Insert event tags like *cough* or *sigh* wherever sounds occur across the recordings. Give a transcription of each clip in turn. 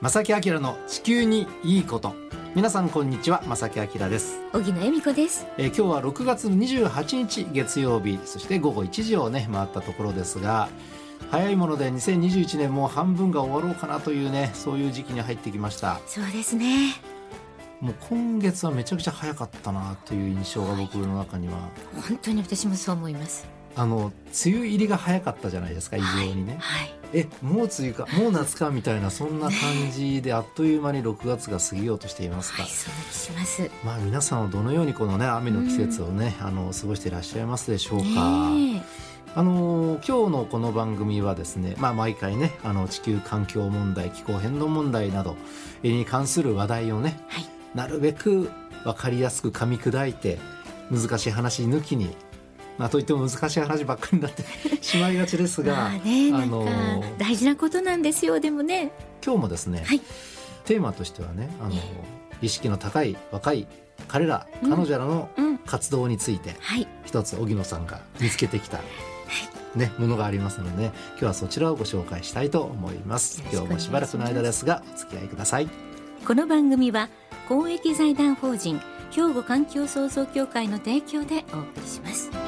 正木明の地球にいいこと。皆さんこんにちは正木明です。荻野恵美子です、えー今日は6月28日月曜日そして午後1時をね回ったところですが早いもので2021年もう半分が終わろうかなというねそういう時期に入ってきました。そうですね。もう今月はめちゃくちゃ早かったなという印象が僕の中には、本当に私もそう思います。あの梅雨入りが早かったじゃないですか異常にね、はいえもう梅雨かもう夏かみたいなそんな感じであっという間に6月が過ぎようとしていますが、はいそます。まあ皆さんはどのようにこのね雨の季節をね、あの過ごしていらっしゃいますでしょうか、ねあの今日のこの番組はですね、まあ、毎回ねあの地球環境問題気候変動問題などえに関する話題をねえはい。なるべく分かりやすく噛み砕いて難しい話抜きにまあといっても難しい話ばっかりになってしまいがちですが、*laughs* まあねあの大事なことなんですよでもね。今日もですね、はい。テーマとしてはねあのえ意識の高い若い彼らうん。彼女らのうん。活動についてはい。一つ荻野さんが見つけてきた、ね、ものがありますので、今日はそちらをご紹介したいと思います。今日もしばらくの間ですがお付き合いください。この番組は公益財団法人兵庫環境創造協会の提供でお送りします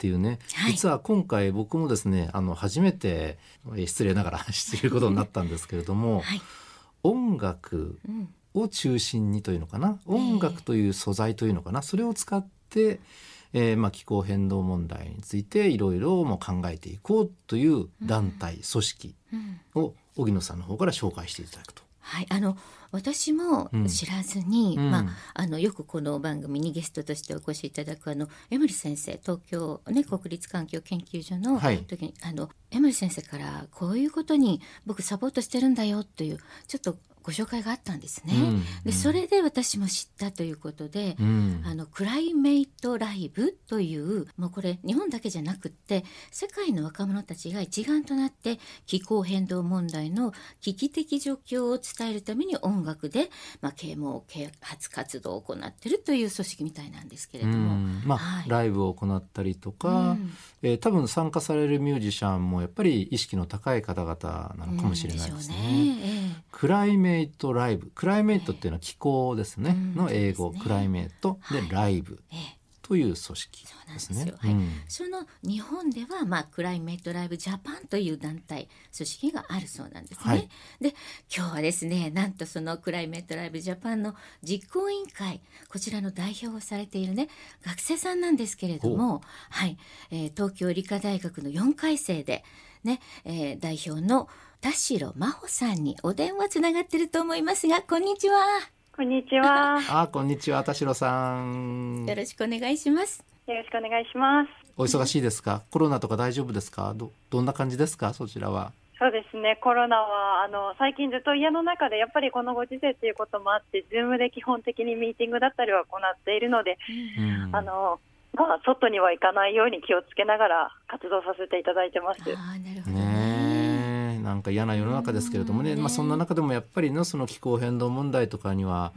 ていうね、はい。実は今回僕もですねあの初めてえ失礼ながら *laughs* 知ることになったんですけれども、はい、音楽うん、を中心にというのかな？音楽という素材というのかな、それを使って、えーまあ、気候変動問題についていろいろも考えていこうという団体、組織うん。を荻野さんの方から紹介していただくと。はい、あの私もうん。知らずに、うん。まあ、あのよくこの番組にゲストとしてお越しいただくあの江森先生東京、ね、国立環境研究所のはい。時に、あの江森先生からこういうことに僕サポートしてるんだよというちょっとご紹介があったんですね。うんでそれで私も知ったということで、うん。あのクライメイトライブというもうこれ日本だけじゃなくって世界の若者たちが一丸となって気候変動問題の危機的状況を伝えるために音楽で、まあ、啓蒙啓発活動を行っているという組織みたいなんですけれうども。ん。まあはい。ライブを行ったりとか、うん。えー多分参加されるミュージシャンもやっぱり意識の高い方々なのかもしれないですね。うん。でしょうね。えクライメイトライブクライメイトっていうのは気候ですね、うん。の英語、ね。クライメイトではい。ライブ。という組織ですね。そうなんですよ。はい。うん。その日本では、まあ、クライメートライブジャパンという団体組織があるそうなんですね。はい。で今日はですねなんとそのクライメートライブジャパンの実行委員会こちらの代表をされているね学生さんなんですけれども、はい。えー東京理科大学の4回生で、ねえー代表の田代真帆さんにお電話つながってると思いますがこんにちは。こんにちは。*laughs* あこんにちは田代さん。よろしくお願いします。よろしくお願いします。お忙しいですか？コロナとか大丈夫ですか？どどんな感じですか？そちらは。そうですね、コロナはあの最近ずっと家の中でやっぱりこのご時世ということもあって、ズームで基本的にミーティングだったりは行っているので、うん。あのまあ、外には行かないように気をつけながら活動させていただいてます。あーなるほどねなんか嫌な世の中ですけれどもね、うん。まあ、そんな中でもやっぱりのその気候変動問題とかには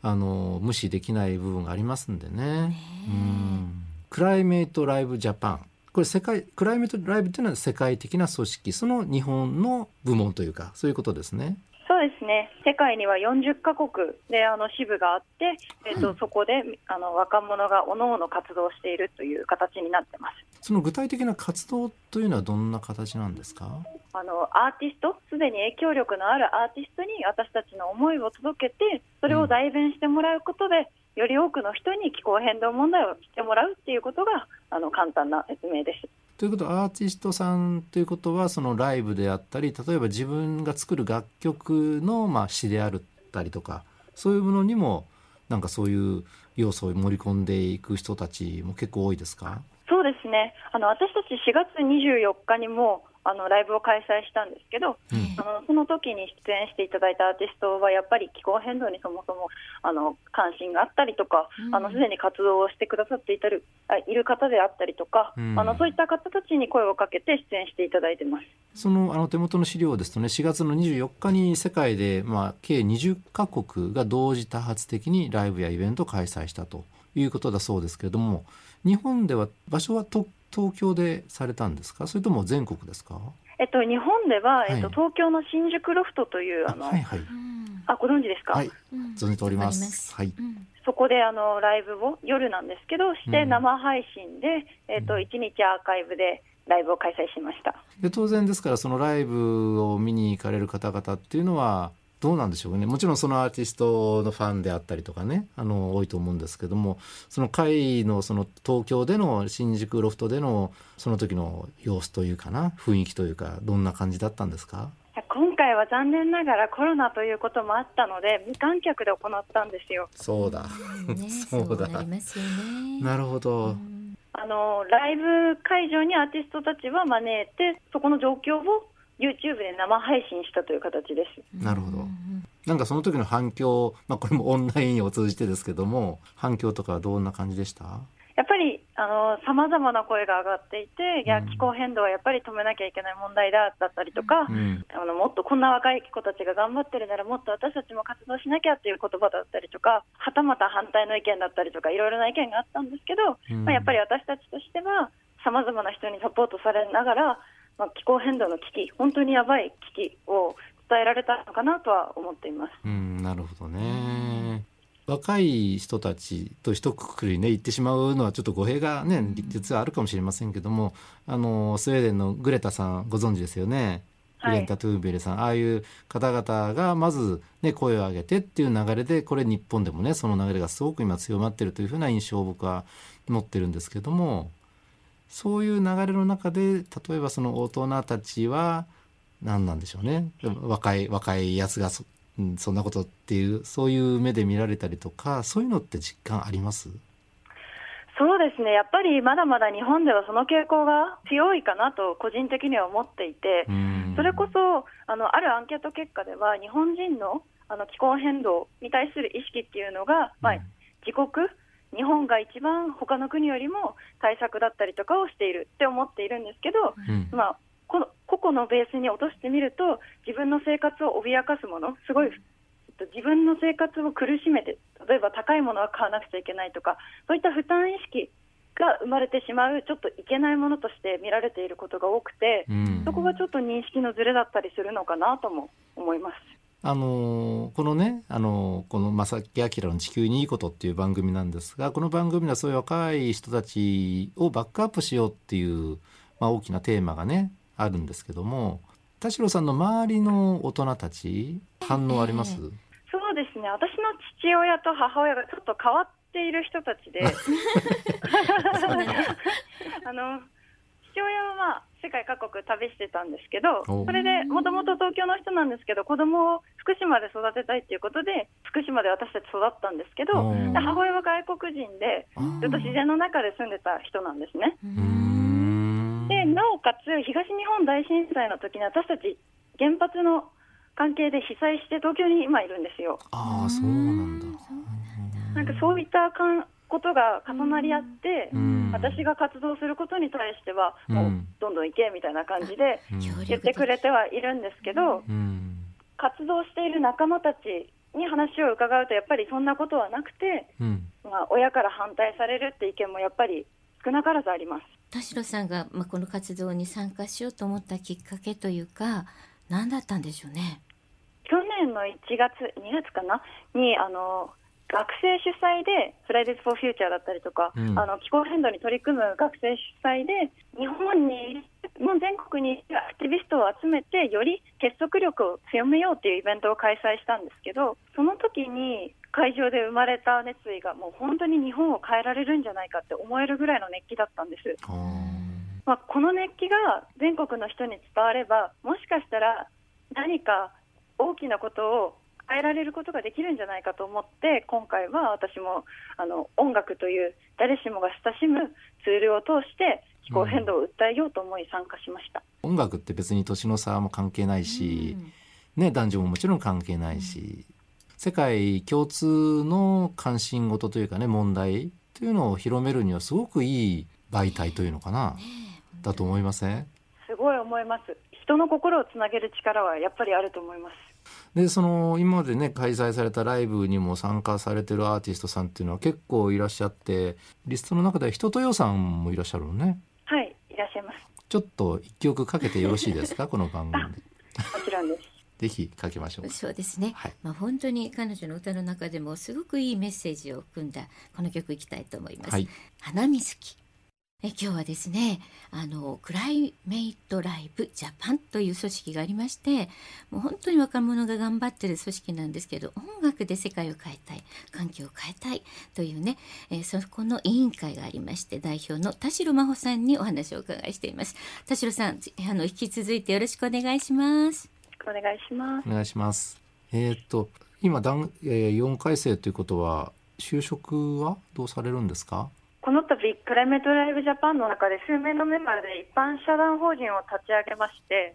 あの無視できない部分がありますんでね。ねうん。クライメイトライブジャパン。これ世界クライメイトライブっていうのは世界的な組織。その日本の部門というかそういうことですね。そうですね、世界には40カ国であの支部があって、えっとそこであの若者がおのおの活動しているという形になってます。その具体的な活動というのはどんな形なんですか？あのアーティスト、すでに影響力のあるアーティストに私たちの思いを届けて、それを代弁してもらうことで、より多くの人に気候変動問題を知ってもらうっていうことがあの簡単な説明です。ということはアーティストさんということはそのライブであったり例えば自分が作る楽曲のまあ詩であったりとかそういうものにもなんかそういう要素を盛り込んでいく人たちも結構多いですか？そうですね。あの私たち4月24日にもあのライブを開催したんですけど、うん。あのその時に出演していただいたアーティストはやっぱり気候変動にそもそもあの関心があったりとか、うん。あのすでに活動をしてくださっていたるあいる方であったりとか、うん。あのそういった方たちに声をかけて出演していただいてます。そのあの手元の資料ですとね4月の24日に世界で、まあ、計20カ国が同時多発的にライブやイベントを開催したということだそうですけれども日本では場所はと東京でされたんですか？それとも全国ですか？えっと日本では、えっとはい東京の新宿ロフトというあの、はいはい。うんあご存知ですか、はい。うん。存じております。はい。うん。そこであのライブを夜なんですけどしてうん。生配信で、えっと1日アーカイブでライブを開催しました。で当然ですからそのライブを見に行かれる方々っていうのはどうなんでしょうね。もちろんそのアーティストのファンであったりとかねあの多いと思うんですけどもその会のその東京での新宿ロフトでのその時の様子というかな雰囲気というかどんな感じだったんですか？今回は残念ながらコロナということもあったので無観客で行ったんですよ。そうだ。*laughs* うんねそうなりますよね。なるほど、うん。あのライブ会場にアーティストたちは招いてそこの状況を YouTube で生配信したという形です。なるほど。うんなんかその時の反響、まあ、これもオンラインを通じてですけども反響とかはどんな感じでした？やっぱりさまざまな声が上がっていて、いやうん。気候変動はやっぱり止めなきゃいけない問題だだったりとか、うん。あのもっとこんな若い子たちが頑張ってるならもっと私たちも活動しなきゃっていう言葉だったりとかはたまた反対の意見だったりとかいろいろな意見があったんですけど、うん。まあ、やっぱり私たちとしてはさまざまな人にサポートされながら、まあ、気候変動の危機本当にやばい危機を伝えられたのかなとは思っています。うん、なるほどね。若い人たちと一括りね言ってしまうのはちょっと語弊がね実はあるかもしれませんけどもあのスウェーデンのグレタさんご存知ですよね。グはいレンタ・トゥーンベルさんああいう方々がまず、ね、声を上げてっていう流れでこれ日本でもねその流れがすごく今強まってるというふうな印象を僕は持ってるんですけどもそういう流れの中で例えばその大人たちは何なんでしょうね。若い若いやつがそ,、うん、そんなことっていうそういう目で見られたりとかそういうのって実感あります？そうですね。やっぱりまだまだ日本ではその傾向が強いかなと個人的には思っていて、うん。それこそあのあるアンケート結果では日本人のあの気候変動に対する意識っていうのが、まあうん、自国日本が一番他の国よりも対策だったりとかをしているって思っているんですけど、うんまあ、この個々のベースに落としてみると自分の生活を脅かすものすごいえっと自分の生活を苦しめて例えば高いものは買わなくちゃいけないとかそういった負担意識が生まれてしまうちょっといけないものとして見られていることが多くて、うんそこがちょっと認識のずれだったりするのかなとも思います。あのーこのね、あのーこの正木明の地球にいいことっていう番組なんですが、この番組ではそういう若い人たちをバックアップしようっていう、まあ、大きなテーマがね、あるんですけども、田代さんの周りの大人たち、反応あります、そうですね。私の父親と母親がちょっと変わっている人たちで。*laughs* *laughs* あの父親は、まあ、世界各国旅してたんですけどお。それでもともと東京の人なんですけど子供を福島で育てたいっていうことで福島で私たち育ったんですけど母親は外国人でずっと自然の中で住んでた人なんですね。でなおかつ東日本大震災の時に私たち原発の関係で被災して東京に今いるんですよ。ああ、そうなんだ。なんかそういったかんことが重なり合って、うん私が活動することに対しては、うん。もうどんどん行けみたいな感じで言ってくれてはいるんですけど、うん。活動している仲間たちに話を伺うと、やっぱりそんなことはなくて、うん。まあ、親から反対されるって意見もやっぱり少なからずあります。田代さんが、まあ、この活動に参加しようと思ったきっかけというか何だったんでしょうね？去年の1月、2月かな？にあの学生主催で、フライデーズ・フォー・フューチャーだったりとか、うんあの気候変動に取り組む学生主催で、日本に、もう全国にアクティビストを集めて、より結束力を強めようというイベントを開催したんですけど、その時に会場で生まれた熱意が、もう本当に日本を変えられるんじゃないかって思えるぐらいの熱気だったんです。まあ、この熱気が全国の人に伝われば、もしかしたら何か大きなことを変えられることができるんじゃないかと思って今回は私もあの音楽という誰しもが親しむツールを通して気候変動を訴えようと思い参加しました、音楽って別に年の差も関係ないし、ね、男女ももちろん関係ないし、世界共通の関心事というかね問題というのを広めるにはすごくいい媒体というのかな、だと思いません？すごい思います。人の心をつなげる力はやっぱりあると思いますでその今までね開催されたライブにも参加されてるアーティストさんっていうのは結構いらっしゃってリストの中では人とよさんもいらっしゃるのね。はいいらっしゃいます。ちょっと一曲かけてよろしいですか？*laughs* この番組で。もちろんです。ぜひかけましょう。そうですね、はい。まあ本当に彼女の歌の中でもすごくいいメッセージを組んだこの曲いきたいと思います、はい。花水木え今日はですねあのクライメイトライブジャパンという組織がありましてもう本当に若者が頑張ってる組織なんですけど音楽で世界を変えたい環境を変えたいというね、えーそこの委員会がありまして代表の田代真帆さんにお話をお伺いしています。田代さんあの引き続いてよろしくお願いします。お願いします。お願いします。えーっと今段、えー、4回生ということは就職はどうされるんですか？この度クライメートライブジャパンの中で数名のメンバーで一般社団法人を立ち上げまして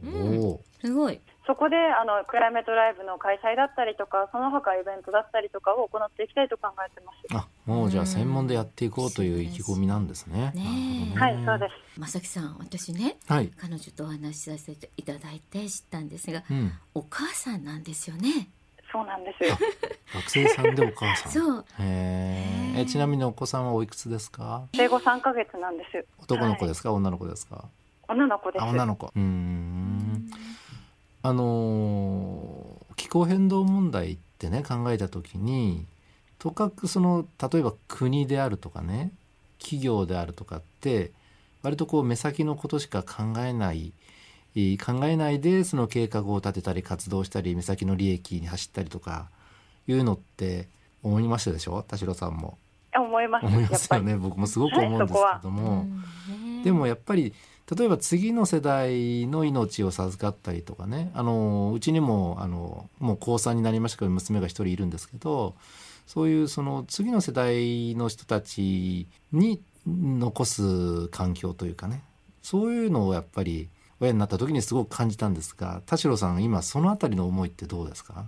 すごい。そこであのクライメートライブの開催だったりとかその他イベントだったりとかを行っていきたいと考えてます。あもうじゃあうん専門でやっていこうという意気込みなんですね。ねえなるほどね。はいそうです。まさきさん私ねはい。彼女とお話しさせていただいて知ったんですがうん。お母さんなんですよねそうなんですよ *laughs* 学生さんでお母さん？そうへえ。えちなみにお子さんはおいくつですか？生後3ヶ月なんです男の子ですか、女の子ですか？女の子ですあ女の子。うーん。あのー気候変動問題ってね考えた時にとかくその例えば国であるとかね企業であるとかって割とこう目先のことしか考えないえー考えないでその計画を立てたり活動したり目先の利益に走ったりとかいうのって思いましたでしょ？田代さんも。思います。思いますよね。僕もすごく思うんですけども、でもやっぱり例えば次の世代の命を授かったりとかね。あのうちにもあのもう高3になりましたけど娘が一人いるんですけどそういうその次の世代の人たちに残す環境というかね。そういうのをやっぱり親になった時にすごく感じたんですが田代さん今そのあたりの思いってどうですか？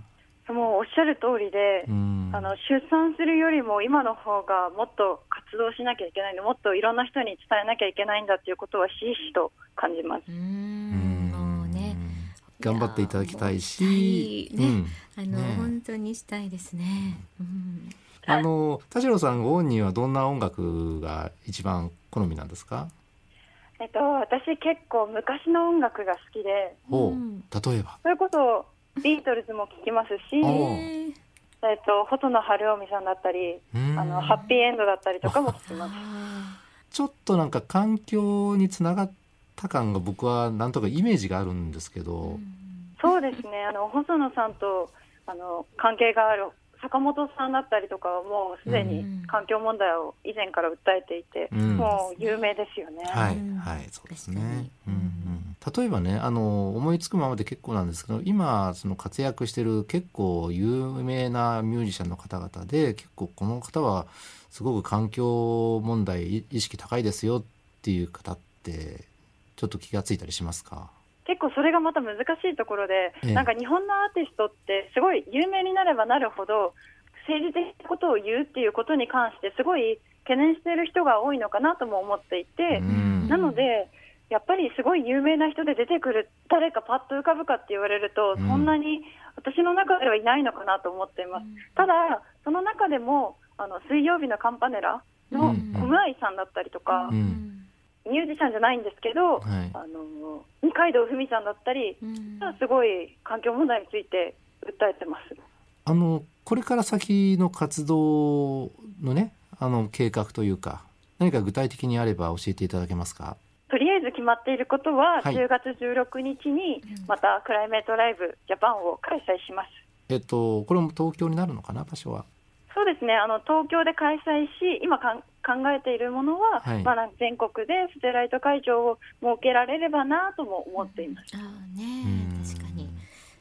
もうおっしゃる通りで、うん。あの出産するよりも今の方がもっと活動しなきゃいけないのもっといろんな人に伝えなきゃいけないんだっていうことはひしひしと感じます。ううん。んもうね。頑張っていただきたいし、いやもううん。あの、ねえ。本当にしたいですね、うん、あの田代さんご本人はどんな音楽が一番好みなんですか？えっと、私結構昔の音楽が好きで。おう。うん。例えば。それこそビートルズも聴きますし、えっと、細野晴臣さんだったりうん。あのハッピーエンドだったりとかも聴きます。あちょっとなんか環境につながった感が僕はなんとかイメージがあるんですけーど、そうですね。あの細野さんとあの関係がある坂本さんだったりとかはもうすでに環境問題を以前から訴えていて、うん。もう有名ですよね。はい。うん。はい。そうですね、うんうん、例えばねあの思いつくままで結構なんですけど今その活躍してる結構有名なミュージシャンの方々で結構この方はすごく環境問題意識高いですよっていう方ってちょっと気がついたりしますか？結構それがまた難しいところで、ええ。なんか日本のアーティストってすごい有名になればなるほど政治的なことを言うっていうことに関してすごい懸念している人が多いのかなとも思っていて、うん。なのでやっぱりすごい有名な人で出てくる誰かパッと浮かぶかって言われると、うん。そんなに私の中ではいないのかなと思っています。ただその中でもあの水曜日のカンパネラのうん。コムアイさんだったりとか、うんミュージシャンじゃないんですけど、はい。あの二階堂ふみさんだったり、うん。すごい環境問題について訴えてます。あのこれから先の活動のねあの計画というか何か具体的にあれば教えていただけますか？とりあえず決まっていることは、はい。10月16日にうん。またクライメートライブジャパンを開催します。えっとこれも東京になるのかな場所は？そうですね。あの東京で開催し、今かん考えているものは、はい。まあ、全国でステライト会場を設けられればなとも思っています。ああねうん。確かに。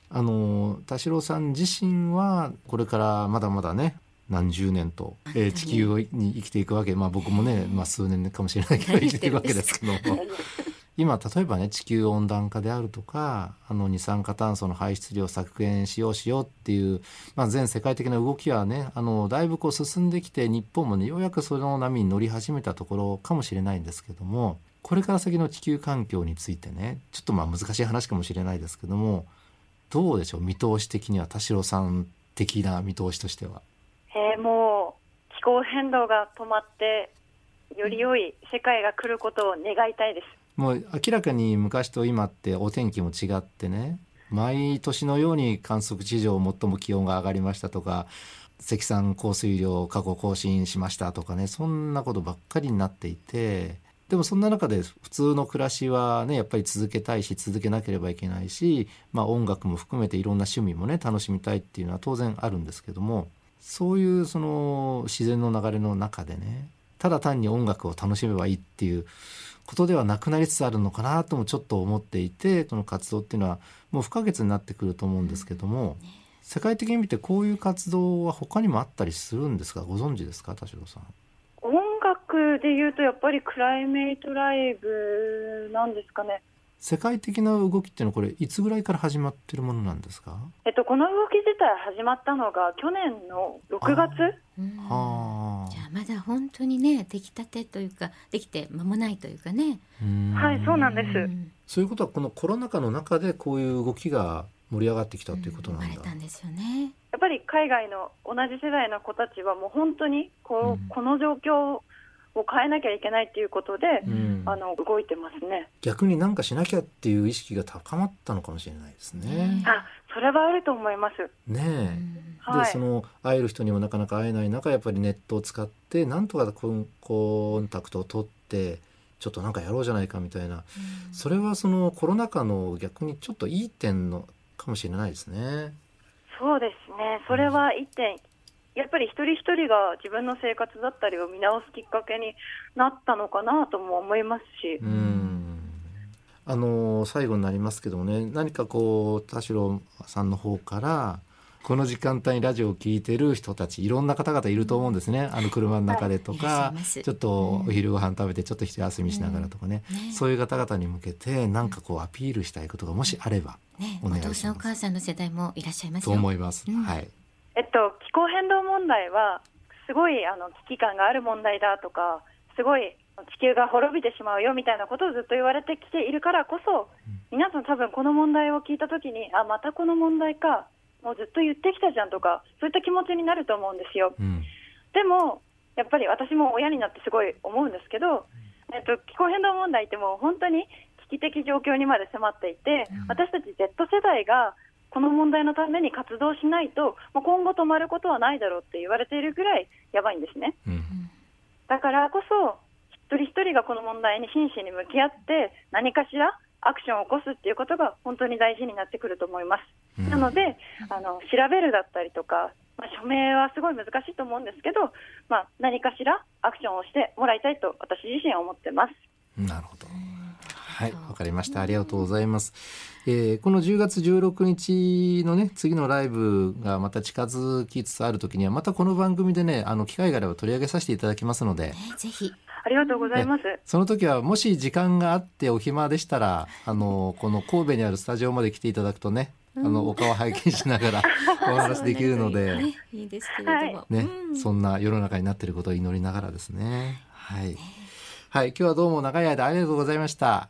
あの田代さん自身はこれからまだまだね何十年と、えー、地球に生きていくわけまあ僕もね、まあ、数年かもしれないけど生きていくわけですけども *laughs* 今例えばね地球温暖化であるとかあの二酸化炭素の排出量削減しようしようっていう、まあ、全世界的な動きはねあのだいぶこう進んできて日本もねようやくその波に乗り始めたところかもしれないんですけどもこれから先の地球環境についてねちょっとまあ難しい話かもしれないですけどもどうでしょう見通し的には田代さん的な見通しとしては。えー、もう気候変動が止まってより良い世界が来ることを願いたいです。もう明らかに昔と今ってお天気も違ってね毎年のように観測地上最も気温が上がりましたとか積算降水量過去更新しましたとかねそんなことばっかりになっていてでもそんな中で普通の暮らしはねやっぱり続けたいし続けなければいけないし、まあ、音楽も含めていろんな趣味もね楽しみたいっていうのは当然あるんですけどもそういうその自然の流れの中でねただ単に音楽を楽しめばいいっていうことではなくなりつつあるのかなともちょっと思っていてこの活動っていうのはもう不可欠になってくると思うんですけども、世界的に見てこういう活動は他にもあったりするんですか？ご存知ですか田代さん？音楽でいうとやっぱりクライメイトライブなんですかね。世界的な動きっていうのはこれいつぐらいから始まってるものなんですか、えっと、この動き自体始まったのが去年の6月。あまだ本当にね出来たてというかできて間もないというかね。はいそうなんです。そういうことはこのコロナ禍の中でこういう動きが盛り上がってきたということなんだ、うん、んですよね。やっぱり海外の同じ世代の子たちはもう本当にこう、うん、この状況を変えなきゃいけないっていうことで、うん、あの動いてますね逆に何かしなきゃっていう意識が高まったのかもしれないですね。あそれはあると思います。ねえ、うん、でその会える人にもなかなか会えない中やっぱりネットを使ってなんとかコンコンタクトを取ってちょっとなんかやろうじゃないかみたいな、うん、それはそのコロナ禍の逆にちょっといい点のかもしれないですね。そうですね。それは一点やっぱり一人一人が自分の生活だったりを見直すきっかけになったのかなとも思いますし。あの最後になりますけどもね何かこう田代さんの方からこの時間帯にラジオを聞いてる人たちいろんな方々いると思うんですね。あの車の中でとか、はい、ちょっとお昼ご飯食べてちょっと一休みしながらとかね。うん。ね、そういう方々に向けて何かこうアピールしたいことがもしあればお願いします、ね、お父さんお母さんの世代もいらっしゃいますと思います、うん、はいえっと、気候変動問題はすごいあの危機感がある問題だとかすごい地球が滅びてしまうよみたいなことをずっと言われてきているからこそ、皆さん多分この問題を聞いたときにあまたこの問題かもうずっと言ってきたじゃんとかそういった気持ちになると思うんですよ、うん、でもやっぱり私も親になってすごい思うんですけど、えっと、気候変動問題ってもう本当に危機的状況にまで迫っていて、私たち Z 世代がこの問題のために活動しないと、もう今後止まることはないだろうって言われているぐらいやばいんですね。うん、だからこそ、一人一人がこの問題に真摯に向き合って、何かしらアクションを起こすっていうことが本当に大事になってくると思います。うん、なのであの、調べるだったりとか、まあ、署名はすごい難しいと思うんですけど、まあ、何かしらアクションをしてもらいたいと私自身は思ってます。なるほど。はい、わかりました。ありがとうございます。えー、この10月16日のね、次のライブがまた近づきつつある時には、またこの番組でね、あの、機会があれば取り上げさせていただきますので。ぜひ。ありがとうございます。その時は、もし時間があってお暇でしたら、あの、この神戸にあるスタジオまで来ていただくとね、あの、お顔拝見しながら *laughs* お話できるので、ね、いいですけれども。ね、そんな世の中になっていることを祈りながらですね。はい。はい、今日はどうも長い間ありがとうございました。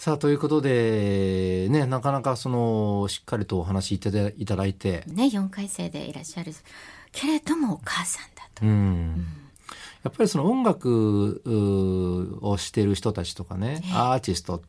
さあ、ということで、ね、なかなかその、しっかりとお話いただいただいて。ね、4回生でいらっしゃる。けれどもお母さんだと。うん、うん。やっぱりその音楽をしてる人たちとかね、えー、アーティスト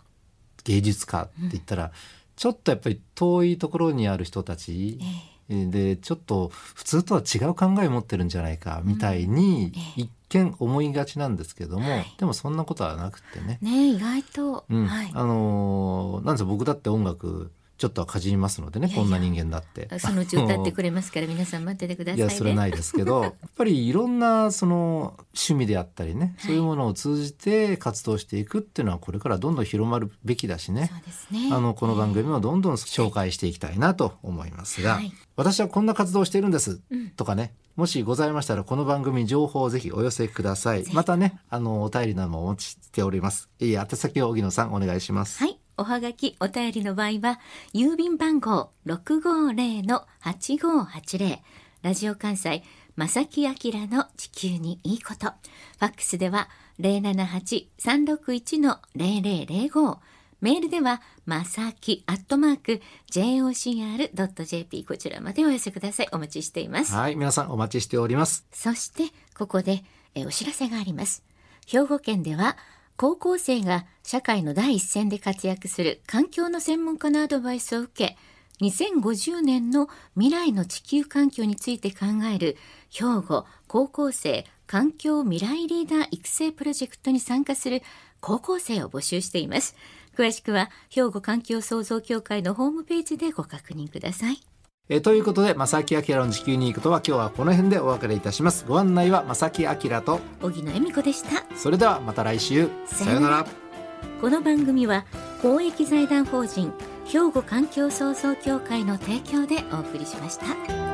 芸術家って言ったら、うん、ちょっとやっぱり遠いところにある人たち、えー、でちょっと普通とは違う考えを持ってるんじゃないかみたいに一見思いがちなんですけども、はい。でもそんなことはなくってね、ね意外と、うん。はい。あのーなんですよ僕だって音楽ちょっとはかじりますのでねこんな人間だって。そのうち歌ってくれますから皆さん待っててくださいね。いやそれはないですけど *laughs* やっぱりいろんなその趣味であったりね、そういうものを通じて活動していくっていうのはこれからどんどん広まるべきだしね。そうですね。あのこの番組もどんどん紹介していきたいなと思いますが、はい。私はこんな活動をしているんですうん。とかねもしございましたらこの番組に情報をぜひお寄せください。またねあのお便りなどもお待ちしております。いい宛先を荻野さんお願いします。はい。おはがき、お便りの場合は、郵便番号650-8580、ラジオ関西、正木明の地球にいいこと。ファックスでは、078-361-0005。メールでは、まさきアットマーク、jocr.jp、こちらまでお寄せください。お待ちしています。はい皆さんお待ちしておりますそして、ここでえお知らせがあります。兵庫県では、高校生が社会の第一線で活躍する環境の専門家のアドバイスを受け、2050年の未来の地球環境について考える兵庫高校生環境未来リーダー育成プロジェクトに参加する高校生を募集しています。詳しくは兵庫環境創造協会のホームページでご確認ください。えーということで正木明の地球に行くとは今日はこの辺でお別れいたしますご案内は正木明と荻野恵美子でした。それではまた来週さようならこの番組は公益財団法人兵庫環境創造協会の提供でお送りしました。